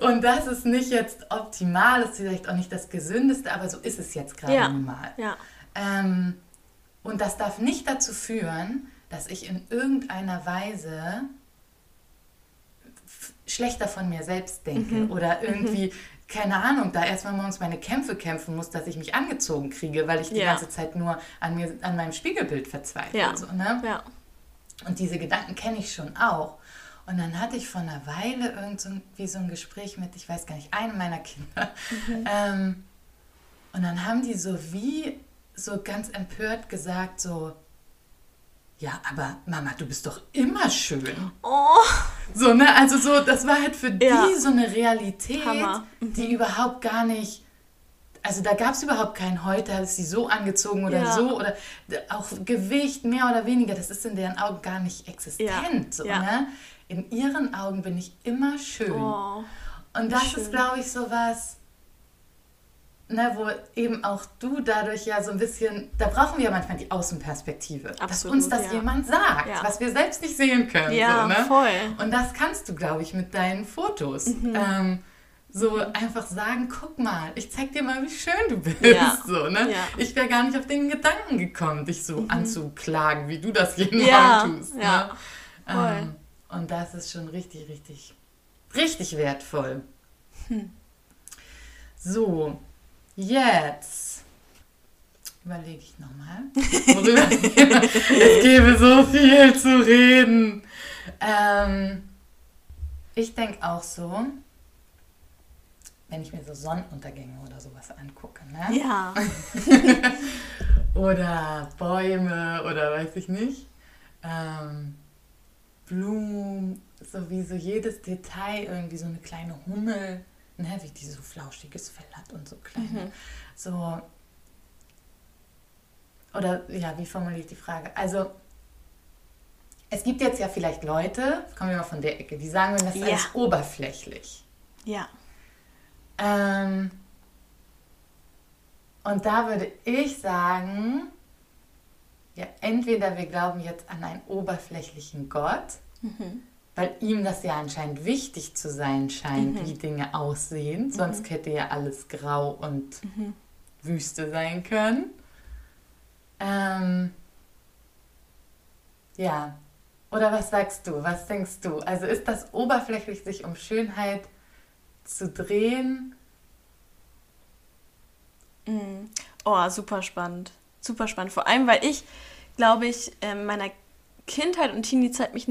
Und das ist nicht jetzt optimal, ist vielleicht auch nicht das Gesündeste, aber so ist es jetzt gerade ja. mal. Ja. Ähm, und das darf nicht dazu führen, dass ich in irgendeiner Weise schlechter von mir selbst denke mhm. oder irgendwie mhm keine Ahnung, da erstmal morgens meine Kämpfe kämpfen muss, dass ich mich angezogen kriege, weil ich die ja. ganze Zeit nur an mir, an meinem Spiegelbild verzweifle. Ja. So, ne? ja. Und diese Gedanken kenne ich schon auch. Und dann hatte ich vor einer Weile irgendwie so ein Gespräch mit, ich weiß gar nicht, einem meiner Kinder. Mhm. Ähm, und dann haben die so wie so ganz empört gesagt, so, ja, aber Mama, du bist doch immer schön. Oh. So, ne? Also so, das war halt für ja. die so eine Realität, mhm. die überhaupt gar nicht. Also da gab es überhaupt kein heute, hat sie so angezogen oder ja. so oder auch Gewicht mehr oder weniger, das ist in deren Augen gar nicht existent. Ja. So, ne? In ihren Augen bin ich immer schön. Oh, Und das schön. ist, glaube ich, so was, ne, wo eben auch du dadurch ja so ein bisschen, da brauchen wir ja manchmal die Außenperspektive, Absolut, dass uns das ja. jemand sagt, ja. was wir selbst nicht sehen können. Ja, so, ne? voll. Und das kannst du, glaube ich, mit deinen Fotos. Mhm. Ähm, so einfach sagen, guck mal, ich zeig dir mal, wie schön du bist. Ja. <laughs> So, ne? Ich wäre gar nicht auf den Gedanken gekommen, dich so mhm. anzuklagen, wie du das jeden. Morgen tust. Ja. Ne? Ähm, und das ist schon richtig, richtig, richtig wertvoll. Hm. So, jetzt überlege ich nochmal, worüber <laughs> es gäbe so viel zu reden. Ähm, ich denke auch so, wenn ich mir so Sonnenuntergänge oder sowas angucke, ne? Ja. <laughs> oder Bäume oder weiß ich nicht. Ähm, Blumen, so wie so jedes Detail, irgendwie so eine kleine Hummel, ne, wie die so flauschiges Fell hat und so kleine, mhm. so, oder ja, wie formuliere ich die Frage? Also, es gibt jetzt ja vielleicht Leute, kommen wir mal von der Ecke, die sagen, das ist ja. alles oberflächlich. Ja. Ähm, und da würde ich sagen, ja, entweder wir glauben jetzt an einen oberflächlichen Gott, mhm. Weil ihm das ja anscheinend wichtig zu sein scheint, mhm. wie Dinge aussehen, mhm. sonst hätte ja alles grau und mhm. Wüste sein können. Ähm, ja, oder was sagst du? Was denkst du? Also ist das oberflächlich, sich um Schönheit zu drehen. Mm. Oh, super spannend. Super spannend. Vor allem, weil ich, glaube ich, in meiner Kindheit und Teenie-Zeit mich,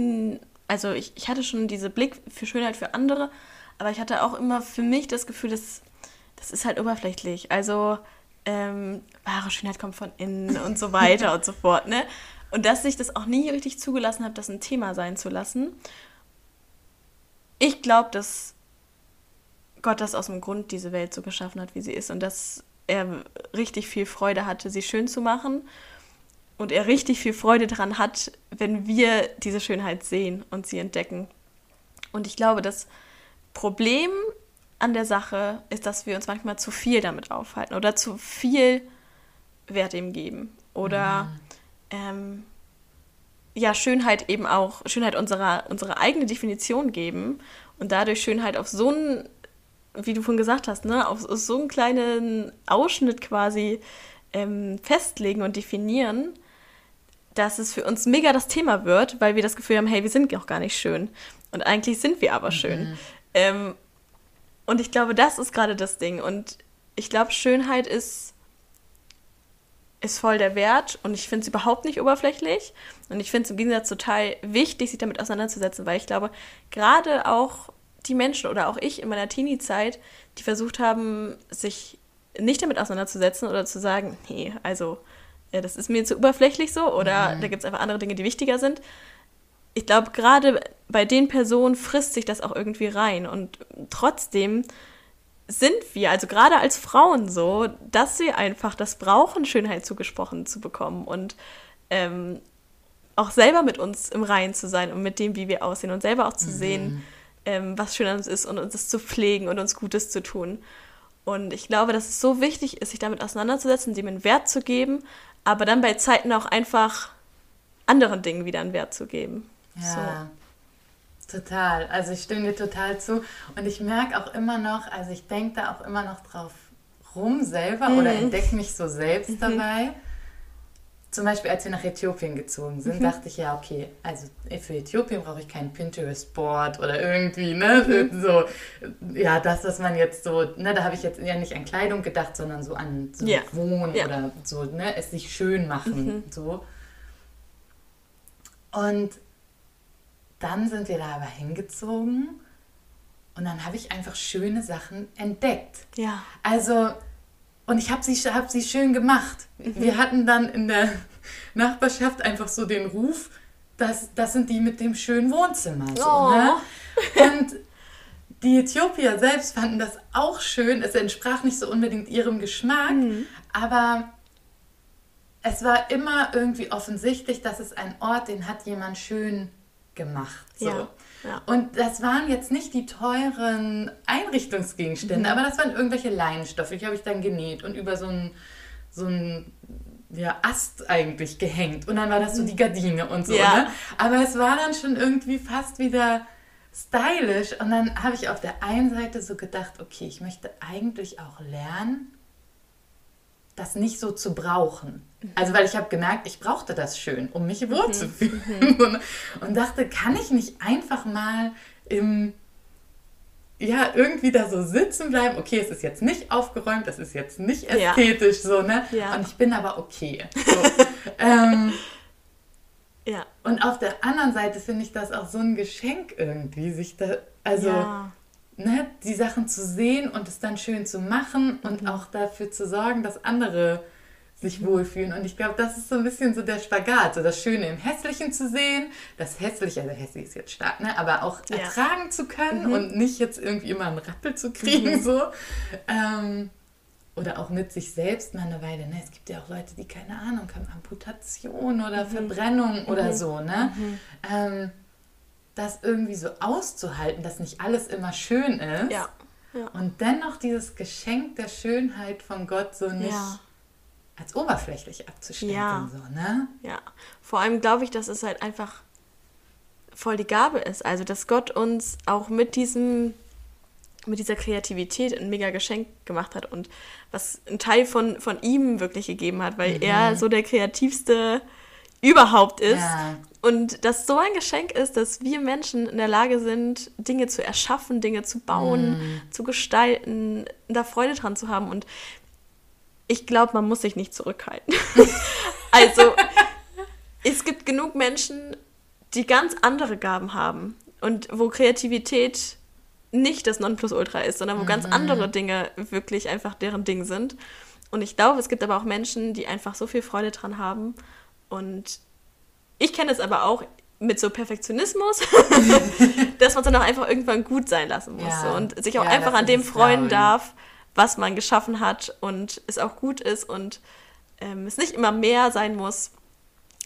also ich, ich hatte schon diese Blick für Schönheit für andere, aber ich hatte auch immer für mich das Gefühl, dass das ist halt oberflächlich. Also ähm, wahre Schönheit kommt von innen und so weiter <laughs> und so fort. Ne? Und dass ich das auch nie richtig zugelassen habe, das ein Thema sein zu lassen. Ich glaube, dass Gott das aus dem Grund diese Welt so geschaffen hat, wie sie ist und dass er richtig viel Freude hatte, sie schön zu machen und er richtig viel Freude daran hat, wenn wir diese Schönheit sehen und sie entdecken. Und ich glaube, das Problem an der Sache ist, dass wir uns manchmal zu viel damit aufhalten oder zu viel Wert ihm geben oder mhm. ähm, ja Schönheit eben auch Schönheit unserer unsere eigene Definition geben und dadurch Schönheit auf so ein wie du vorhin gesagt hast, ne, auf so einen kleinen Ausschnitt quasi ähm, festlegen und definieren, dass es für uns mega das Thema wird, weil wir das Gefühl haben, hey, wir sind auch gar nicht schön. Und eigentlich sind wir aber schön. Mhm. Ähm, und ich glaube, das ist gerade das Ding. Und ich glaube, Schönheit ist, ist voll der Wert und ich finde es überhaupt nicht oberflächlich. Und ich finde es im Gegensatz total wichtig, sich damit auseinanderzusetzen, weil ich glaube, gerade auch die Menschen oder auch ich in meiner Teenie-Zeit, die versucht haben, sich nicht damit auseinanderzusetzen oder zu sagen, nee, also das ist mir zu oberflächlich so oder mhm. da gibt es einfach andere Dinge, die wichtiger sind. Ich glaube, gerade bei den Personen frisst sich das auch irgendwie rein und trotzdem sind wir, also gerade als Frauen so, dass wir einfach das brauchen, Schönheit zugesprochen zu bekommen und ähm, auch selber mit uns im Reinen zu sein und mit dem, wie wir aussehen und selber auch zu mhm. sehen, ähm, was schön an uns ist und uns das zu pflegen und uns Gutes zu tun. Und ich glaube, dass es so wichtig ist, sich damit auseinanderzusetzen, dem einen Wert zu geben, aber dann bei Zeiten auch einfach anderen Dingen wieder einen Wert zu geben. Ja. So. Total. Also ich stimme dir total zu. Und ich merke auch immer noch, also ich denke da auch immer noch drauf rum selber mhm. oder entdecke mich so selbst mhm. Zum Beispiel, als wir nach Äthiopien gezogen sind, mhm. dachte ich ja, okay, also für Äthiopien brauche ich kein Pinterest-Board oder irgendwie, ne? Mhm. So, ja, das, was man jetzt so, ne, da habe ich jetzt ja nicht an Kleidung gedacht, sondern so an so ja. Wohnen ja. oder so, ne, es sich schön machen, mhm. so. Und dann sind wir da aber hingezogen und dann habe ich einfach schöne Sachen entdeckt. Ja. Also und ich habe sie, hab sie schön gemacht. Mhm. Wir hatten dann in der Nachbarschaft einfach so den Ruf, dass das sind die mit dem schönen Wohnzimmer. So, oh. ne? Und die Äthiopier selbst fanden das auch schön. Es entsprach nicht so unbedingt ihrem Geschmack, mhm. aber es war immer irgendwie offensichtlich, dass es ein Ort, den hat jemand schön gemacht. So. Ja, ja. Und das waren jetzt nicht die teuren Einrichtungsgegenstände, mhm. aber das waren irgendwelche Leinenstoffe. Die habe ich dann genäht und über so ein, so ja, Ast eigentlich gehängt. Und dann war das so die Gardine und so. Ja. Ne? Aber es war dann schon irgendwie fast wieder stylisch. Und dann habe ich auf der einen Seite so gedacht, okay, ich möchte eigentlich auch lernen, das nicht so zu brauchen. Also weil ich habe gemerkt, ich brauchte das schön, um mich wohlzufühlen. Mhm. <laughs> Und dachte, kann ich nicht einfach mal im ja, irgendwie da so sitzen bleiben. Okay, es ist jetzt nicht aufgeräumt, das ist jetzt nicht ästhetisch, ja. so, ne? Ja. Und ich bin aber okay. So. <laughs> ähm, ja. Und auf der anderen Seite finde ich das auch so ein Geschenk irgendwie, sich da, also, ja. Ne, die Sachen zu sehen und es dann schön zu machen und mhm. auch dafür zu sorgen, dass andere sich wohlfühlen. Und ich glaube, das ist so ein bisschen so der Spagat, so das Schöne im Hässlichen zu sehen, das Hässliche, also hässlich ist jetzt stark, ne? aber auch ja. ertragen zu können mhm. und nicht jetzt irgendwie immer einen Rappel zu <laughs> kriegen, mhm. so. Ähm, oder auch mit sich selbst mal eine Weile. Ne? Es gibt ja auch Leute, die keine Ahnung haben, Amputation oder mhm. Verbrennung oder mhm. so. Ne? Mhm. Ähm, das irgendwie so auszuhalten, dass nicht alles immer schön ist. Ja. Ja. Und dennoch dieses Geschenk der Schönheit von Gott so nicht ja als oberflächlich abzustempeln. Ja. So, ne? ja. Vor allem glaube ich, dass es halt einfach voll die Gabe ist. Also, dass Gott uns auch mit diesem mit dieser Kreativität ein mega Geschenk gemacht hat und was ein Teil von, von ihm wirklich gegeben hat, weil mhm. er so der kreativste überhaupt ist. Ja. Und das so ein Geschenk ist, dass wir Menschen in der Lage sind, Dinge zu erschaffen, Dinge zu bauen, mhm. zu gestalten, da Freude dran zu haben. Und ich glaube, man muss sich nicht zurückhalten. <laughs> also, es gibt genug Menschen, die ganz andere Gaben haben und wo Kreativität nicht das Nonplusultra ist, sondern wo mhm. ganz andere Dinge wirklich einfach deren Ding sind. Und ich glaube, es gibt aber auch Menschen, die einfach so viel Freude dran haben. Und ich kenne es aber auch mit so Perfektionismus, <laughs> dass man es dann auch einfach irgendwann gut sein lassen muss ja. und sich auch ja, einfach an dem freuen darf, was man geschaffen hat und es auch gut ist und ähm, es nicht immer mehr sein muss.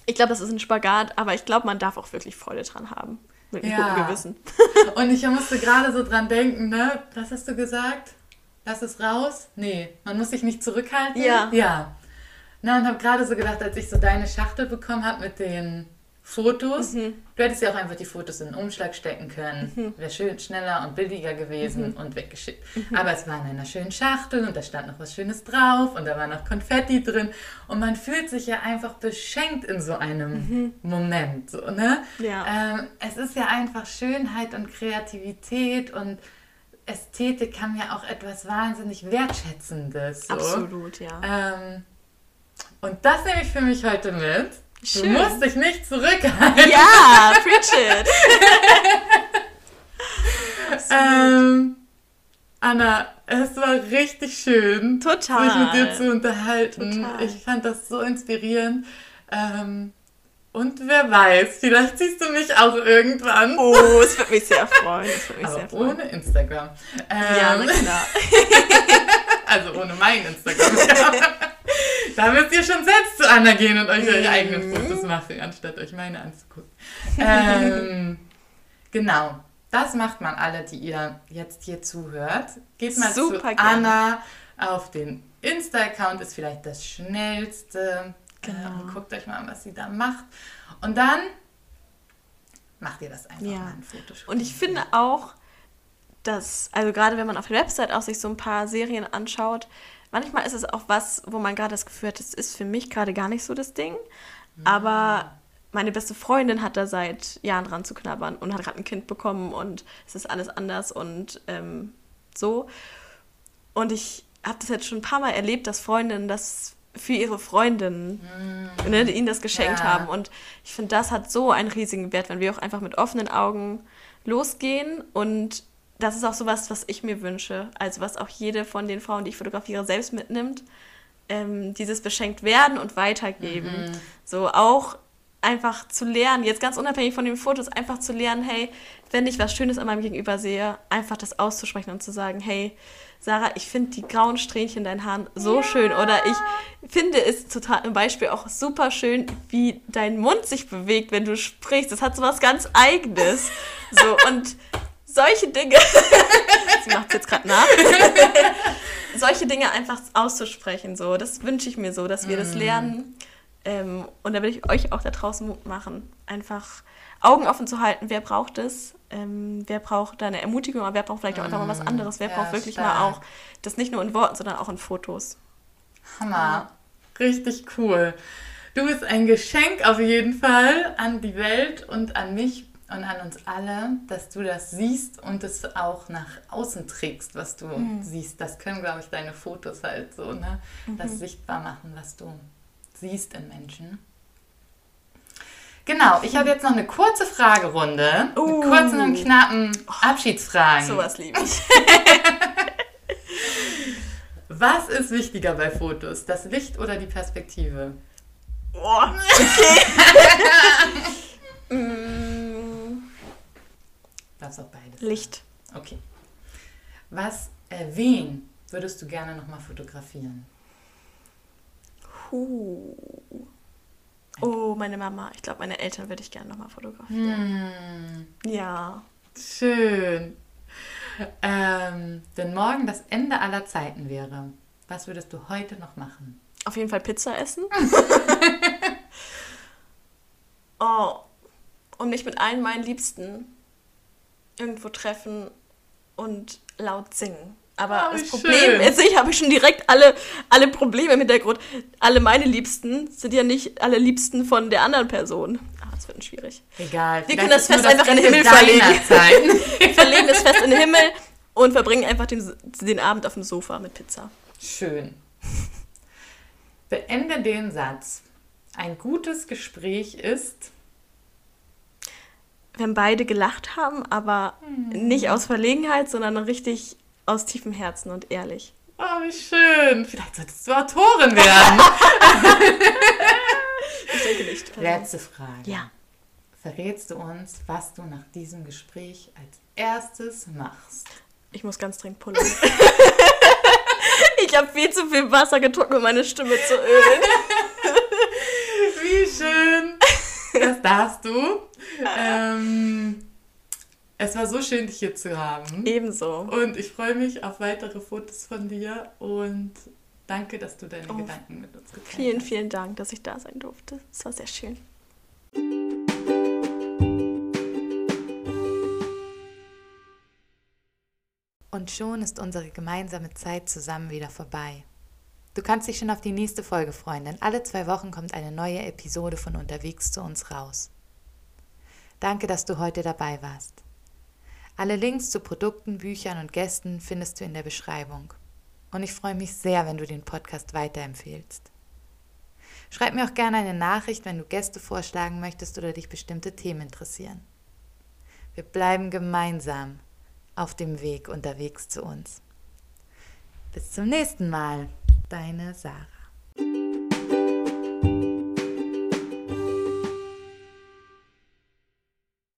Ich glaube, das ist ein Spagat, aber ich glaube, man darf auch wirklich Freude dran haben. Mit einem ja. guten Gewissen. <laughs> und ich musste gerade so dran denken, ne? Was hast du gesagt? Lass es raus? Nee, man muss sich nicht zurückhalten. Ja. Ja. Na, und habe gerade so gedacht, als ich so deine Schachtel bekommen habe mit den Fotos. Mhm. Du hättest ja auch einfach die Fotos in den Umschlag stecken können. Mhm. Wäre schön schneller und billiger gewesen mhm. und weggeschickt. Mhm. Aber es war in einer schönen Schachtel und da stand noch was Schönes drauf und da war noch Konfetti drin. Und man fühlt sich ja einfach beschenkt in so einem mhm. Moment. So, ne? ja. Ähm, es ist ja einfach Schönheit und Kreativität und Ästhetik haben ja auch etwas wahnsinnig Wertschätzendes. So. Absolut, ja. Ähm, und das nehme ich für mich heute mit. Schön. Du musst dich nicht zurückhalten. Ja, preach it. <laughs> ähm, Anna, es war richtig schön, Total. sich mit dir zu unterhalten. Total. Ich fand das so inspirierend. Ähm, und wer weiß, vielleicht siehst du mich auch irgendwann. Oh, es würde mich sehr freuen. Mich Aber sehr freuen. ohne Instagram. Ähm, ja, na klar. <laughs> also ohne mein Instagram. <laughs> da müsst ihr schon selbst zu Anna gehen und euch eure eigenen. Fotos machen, anstatt euch meine anzugucken. Ähm, <laughs> genau. Das macht man alle, die ihr jetzt hier zuhört. Geht mal Super zu Anna auf den Insta-Account, ist vielleicht das schnellste. Genau. Ähm, guckt euch mal an, was sie da macht. Und dann macht ihr das einfach ja. mal ein Foto. Und ich finde auch, dass, also gerade wenn man auf der Website auch sich so ein paar Serien anschaut, manchmal ist es auch was, wo man gerade das Gefühl hat, das ist für mich gerade gar nicht so das Ding. Aber meine beste Freundin hat da seit Jahren dran zu knabbern und hat gerade ein Kind bekommen und es ist alles anders und ähm, so. Und ich habe das jetzt schon ein paar Mal erlebt, dass Freundinnen das für ihre Freundinnen mm. ne, ihnen das geschenkt ja. haben. Und ich finde, das hat so einen riesigen Wert, wenn wir auch einfach mit offenen Augen losgehen. Und das ist auch so was, was ich mir wünsche. Also was auch jede von den Frauen, die ich fotografiere, selbst mitnimmt. Ähm, dieses beschenkt werden und weitergeben. Mhm. So auch einfach zu lernen, jetzt ganz unabhängig von den Fotos, einfach zu lernen, hey, wenn ich was Schönes an meinem Gegenüber sehe, einfach das auszusprechen und zu sagen, hey, Sarah, ich finde die grauen Strähnchen in deinen Haaren so ja. schön. Oder ich finde es total im Beispiel auch super schön, wie dein Mund sich bewegt, wenn du sprichst. Das hat so was ganz Eigenes. So, und solche Dinge. Sie macht es jetzt gerade nach. <laughs> solche Dinge einfach auszusprechen, so, das wünsche ich mir so, dass wir mm. das lernen. Ähm, und da will ich euch auch da draußen Mut machen, einfach Augen offen zu halten, wer braucht es, ähm, wer braucht da eine Ermutigung, aber wer braucht vielleicht auch einfach mal was mm. anderes, wer ja, braucht wirklich stark. mal auch das nicht nur in Worten, sondern auch in Fotos. Hammer, richtig cool. Du bist ein Geschenk auf jeden Fall an die Welt und an mich und an uns alle, dass du das siehst und es auch nach außen trägst, was du mhm. siehst. Das können, glaube ich, deine Fotos halt so, ne? Mhm. Das sichtbar machen, was du siehst in Menschen. Genau, ich habe jetzt noch eine kurze Fragerunde. Uh. Mit kurzen und knappen oh, Abschiedsfragen. Sowas liebe ich. <laughs> Was ist wichtiger bei Fotos? Das Licht oder die Perspektive? Boah, okay. <laughs> mm. Darfst auch beides. Licht. Okay. Was, äh, wen würdest du gerne nochmal fotografieren? Huh. Oh, meine Mama. Ich glaube, meine Eltern würde ich gerne nochmal fotografieren. Hm. Ja. Schön. Ähm, wenn morgen das Ende aller Zeiten wäre, was würdest du heute noch machen? Auf jeden Fall Pizza essen. <laughs> oh, und mich mit allen meinen Liebsten irgendwo treffen und laut singen. Aber oh, das Problem schön. ist, ich habe schon direkt alle, alle Probleme im Hintergrund. Alle meine Liebsten sind ja nicht alle Liebsten von der anderen Person. Ah, das wird schwierig. Egal. Wir können das Fest einfach in den Himmel verlegen. <laughs> Wir verlegen das Fest in den Himmel und verbringen einfach den, den Abend auf dem Sofa mit Pizza. Schön. Beende den Satz. Ein gutes Gespräch ist. Wenn beide gelacht haben, aber hm. nicht aus Verlegenheit, sondern richtig aus tiefem Herzen und ehrlich. Oh, wie schön. Vielleicht solltest du Autorin werden. <laughs> ich denke nicht. Letzte Frage. Ja. Verrätst du uns, was du nach diesem Gespräch als erstes machst? Ich muss ganz dringend pullern. ich habe viel zu viel Wasser getrunken, um meine Stimme zu ölen. <laughs> Wie schön. Das darfst du. Ähm, es war so schön, dich hier zu haben. Ebenso. Und ich freue mich auf weitere Fotos von dir und danke, dass du deine oh, Gedanken mit uns geteilt hast. Vielen, vielen Dank, dass ich da sein durfte. Es war sehr schön. Und schon ist unsere gemeinsame Zeit zusammen wieder vorbei. Du kannst dich schon auf die nächste Folge freuen, denn alle zwei Wochen kommt eine neue Episode von Unterwegs zu uns raus. Danke, dass du heute dabei warst. Alle Links zu Produkten, Büchern und Gästen findest du in der Beschreibung. Und ich freue mich sehr, wenn du den Podcast weiterempfehlst. Schreib mir auch gerne eine Nachricht, wenn du Gäste vorschlagen möchtest oder dich bestimmte Themen interessieren. Wir bleiben gemeinsam auf dem Weg unterwegs zu uns. Bis zum nächsten Mal, deine Sarah.